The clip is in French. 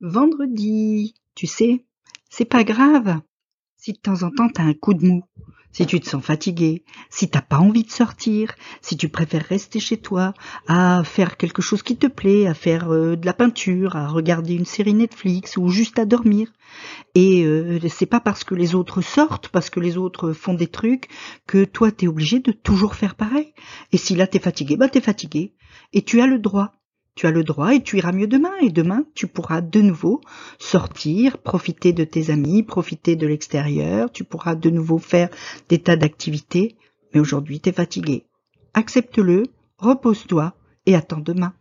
Vendredi, tu sais, c'est pas grave. Si de temps en temps t'as un coup de mou, si tu te sens fatigué, si t'as pas envie de sortir, si tu préfères rester chez toi, à faire quelque chose qui te plaît, à faire euh, de la peinture, à regarder une série Netflix ou juste à dormir. Et euh, c'est pas parce que les autres sortent, parce que les autres font des trucs, que toi t'es obligé de toujours faire pareil. Et si là t'es fatigué, bah t'es fatigué. Et tu as le droit. Tu as le droit et tu iras mieux demain. Et demain, tu pourras de nouveau sortir, profiter de tes amis, profiter de l'extérieur. Tu pourras de nouveau faire des tas d'activités. Mais aujourd'hui, tu es fatigué. Accepte-le, repose-toi et attends demain.